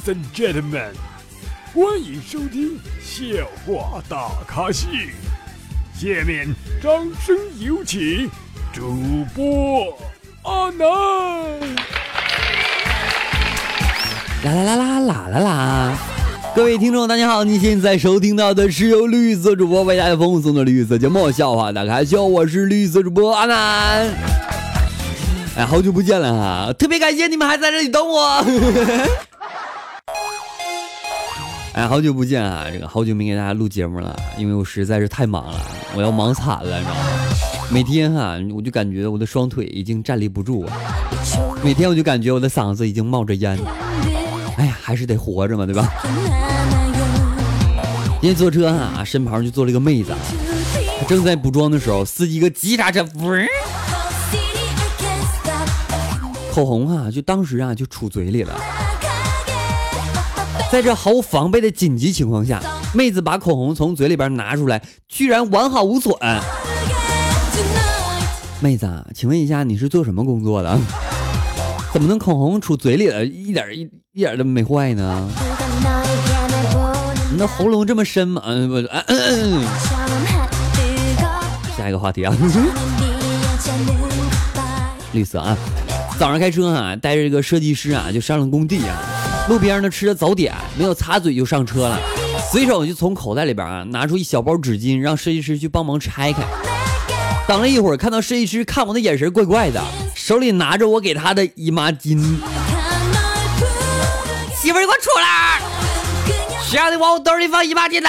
Ladies and gentlemen，欢迎收听笑话大咖秀。下面掌声有请主播阿南。啦啦啦啦啦啦啦！各位听众，大家好，你现在收听到的是由绿色主播为大家奉送的绿色节目《笑话大咖秀》，我是绿色主播阿南。哎，好久不见了哈，特别感谢你们还在这里等我。哎，好久不见啊！这个好久没给大家录节目了，因为我实在是太忙了，我要忙惨了，你知道吗？每天哈，我就感觉我的双腿已经站立不住了，每天我就感觉我的嗓子已经冒着烟。哎呀，还是得活着嘛，对吧？今天坐车哈，身旁就坐了一个妹子，正在补妆的时候，司机个急刹车，口红啊，就当时啊就杵嘴里了。在这毫无防备的紧急情况下，妹子把口红从嘴里边拿出来，居然完好无损。妹子，啊请问一下，你是做什么工作的？怎么能口红杵嘴里了，一点一一点都没坏呢？你那喉咙这么深吗？嗯不，嗯嗯。下一个话题啊，绿色啊，早上开车啊，带着这个设计师啊，就上了工地啊。路边呢吃着早点，没有擦嘴就上车了，随手就从口袋里边啊拿出一小包纸巾，让设计师去帮忙拆开。等了一会儿，看到设计师看我的眼神怪怪的，手里拿着我给他的姨妈巾。媳妇儿，你给我出来！谁让你往我兜里放姨妈巾的？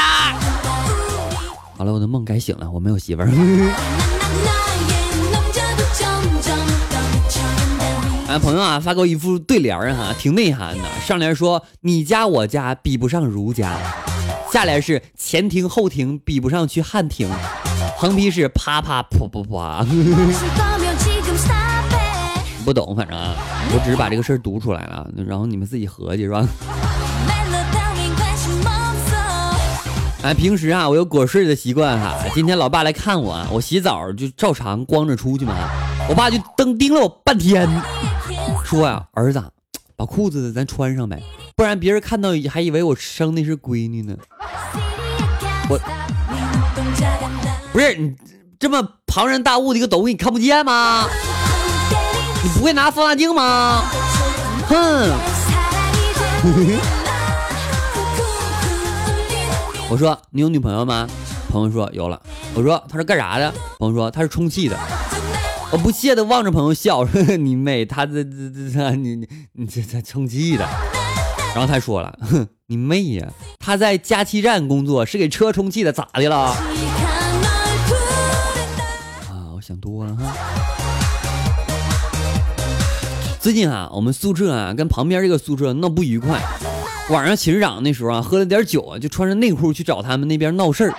好了，我的梦该醒了，我没有媳妇儿。俺朋友啊发给我一副对联儿哈，挺内涵的。上联说你家我家比不上儒家，下联是前庭后庭比不上去汉庭，横批是啪啪噗噗啪。不懂，反正啊，我只是把这个事儿读出来了，然后你们自己合计是吧？哎，平时啊我有裹睡的习惯哈，今天老爸来看我，我洗澡就照常光着出去嘛，我爸就瞪盯了我半天。说呀，儿子，把裤子咱穿上呗，不然别人看到还以为我生的是闺女呢。我不是你这么庞然大物的一个东西，你看不见吗？你不会拿放大镜吗？哼！我说你有女朋友吗？朋友说有了。我说他是干啥的？朋友说他是充气的。我不屑的望着朋友笑，呵呵：“你妹，他这这这你你你这这充气的。”然后他说了：“哼，你妹呀，他在加气站工作，是给车充气的，咋的了？”啊，我想多了哈。最近啊，我们宿舍啊跟旁边这个宿舍闹不愉快，晚上寝室长那时候啊喝了点酒啊，就穿着内裤去找他们那边闹事儿，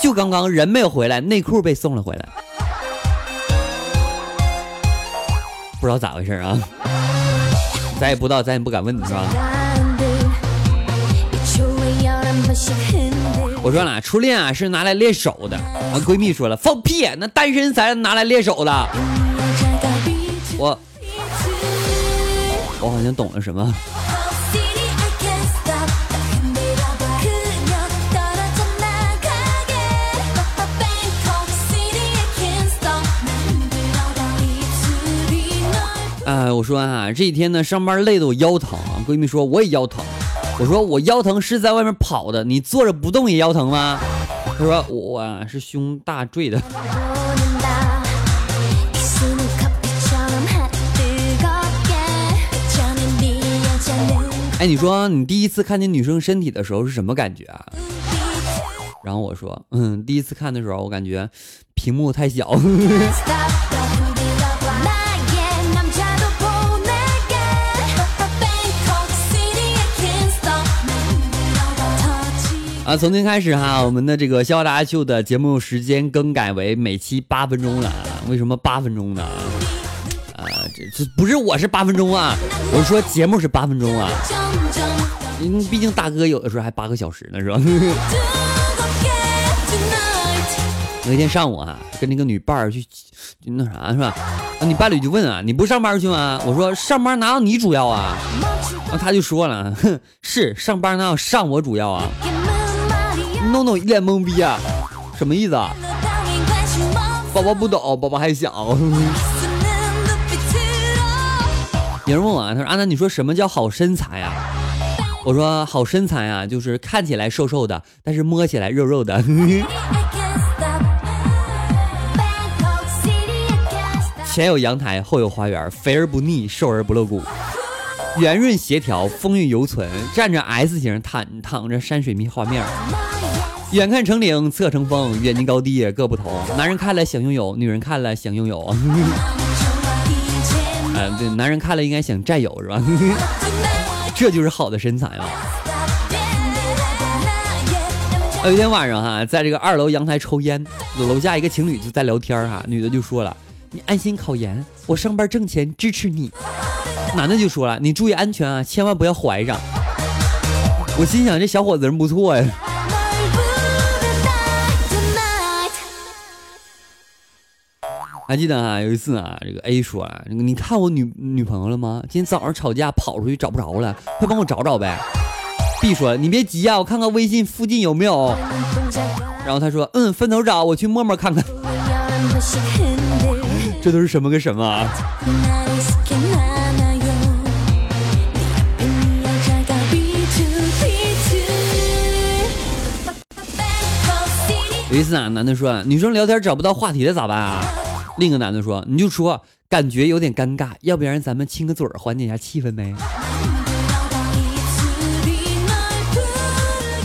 就刚刚人没有回来，内裤被送了回来。不知道咋回事啊，咱也不知道，咱也不敢问，是吧？我说了，初恋啊是拿来练手的。我闺蜜说了，放屁，那单身才拿来练手的。我，我好像懂了什么。我说啊，这几天呢，上班累的我腰疼。闺蜜说我也腰疼。我说我腰疼是在外面跑的，你坐着不动也腰疼吗？她说我是胸大坠的。哎，你说你第一次看见女生身体的时候是什么感觉啊？然后我说，嗯，第一次看的时候，我感觉屏幕太小。从今开始哈，我们的这个笑话大家秀的节目时间更改为每期八分钟了。为什么八分钟呢？啊，这这不是我是八分钟啊，我是说节目是八分钟啊。嗯，毕竟大哥有的时候还八个小时呢，是吧？有一天上午啊，跟那个女伴儿去，那啥是吧？啊，你伴侣就问啊，你不上班去吗？我说上班哪有你主要啊？然后他就说了，哼，是上班哪有上我主要啊？弄弄一脸懵逼啊，什么意思啊？宝宝不懂，宝宝还小。有人问我啊，他说阿南，你说什么叫好身材呀？我说好身材啊，就是看起来瘦瘦的，但是摸起来肉肉的。前有阳台，后有花园，肥而不腻，瘦而不露骨，圆润协调，风韵犹存。站着 S 型，躺躺着山水密画面。远看成岭，侧成峰，远近高低各不同。男人看了想拥有，女人看了想拥有。嗯，对，男人看了应该想占有是吧？这就是好的身材啊！有一天晚上哈，在这个二楼阳台抽烟，楼下一个情侣就在聊天哈，女的就说了：“你安心考研，我上班挣钱支持你。”男的就说了：“你注意安全啊，千万不要怀上。”我心想这小伙子人不错呀。还记得啊，有一次啊，这个 A 说，你看我女女朋友了吗？今天早上吵架跑出去找不着了，快帮我找找呗。B 说你别急啊，我看看微信附近有没有。然后他说嗯，分头找，我去陌陌看看。这都是什么跟什么啊？有一次啊，男的说女生聊天找不到话题了咋办啊？另一个男的说：“你就说感觉有点尴尬，要不然咱们亲个嘴儿缓解一下气氛呗。”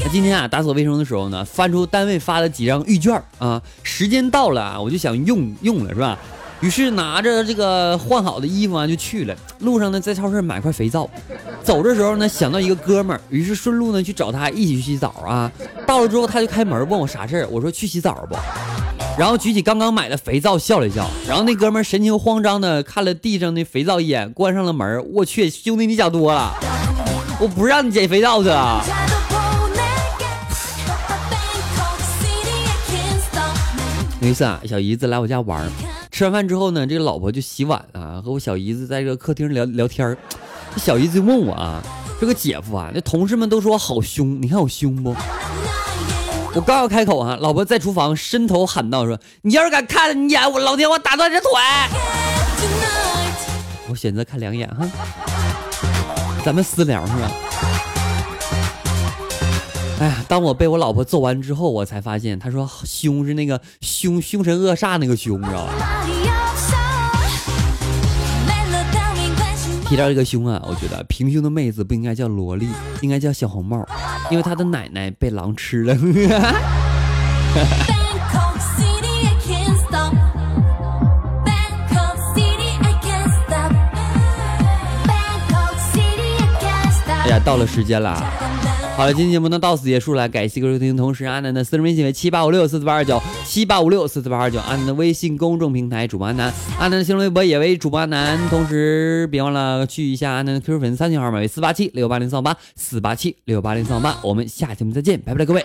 那今天啊，打扫卫生的时候呢，翻出单位发的几张预券啊，时间到了，我就想用用了是吧？于是拿着这个换好的衣服啊就去了。路上呢，在超市买块肥皂，走的时候呢想到一个哥们儿，于是顺路呢去找他一起去洗澡啊。到了之后他就开门问我啥事儿，我说去洗澡不？然后举起刚刚买的肥皂笑了笑，然后那哥们儿神情慌张的看了地上的肥皂一眼，关上了门。我去，兄弟你想多了，我不让你捡肥皂去啊！有一次啊，小姨子来我家玩，吃完饭之后呢，这个老婆就洗碗啊，和我小姨子在这个客厅聊聊天儿这小姨子就问我啊，这个姐夫啊，那同事们都说我好凶，你看我凶不？我刚要开口啊，老婆在厨房伸头喊道：“说你要是敢看你一眼，我老天我打断你的腿！”我选择看两眼哈，咱们私聊是吧？哎呀，当我被我老婆揍完之后，我才发现，她说凶是那个凶凶神恶煞那个凶，你知道吧？提到这个胸啊，我觉得平胸的妹子不应该叫萝莉，应该叫小红帽，因为她的奶奶被狼吃了。哎呀，到了时间了。好了，今天节目呢到此结束了，感谢各位收听。同时，阿南的私人微信为七八五六四四八二九七八五六四四八二九，阿南的微信公众平台主播阿南，阿南的新浪微博也为主播阿南。同时，别忘了去一下阿南的 QQ 粉丝三群号码为四八七六八零三八四八七六八零三八。我们下期节目再见，拜拜各位。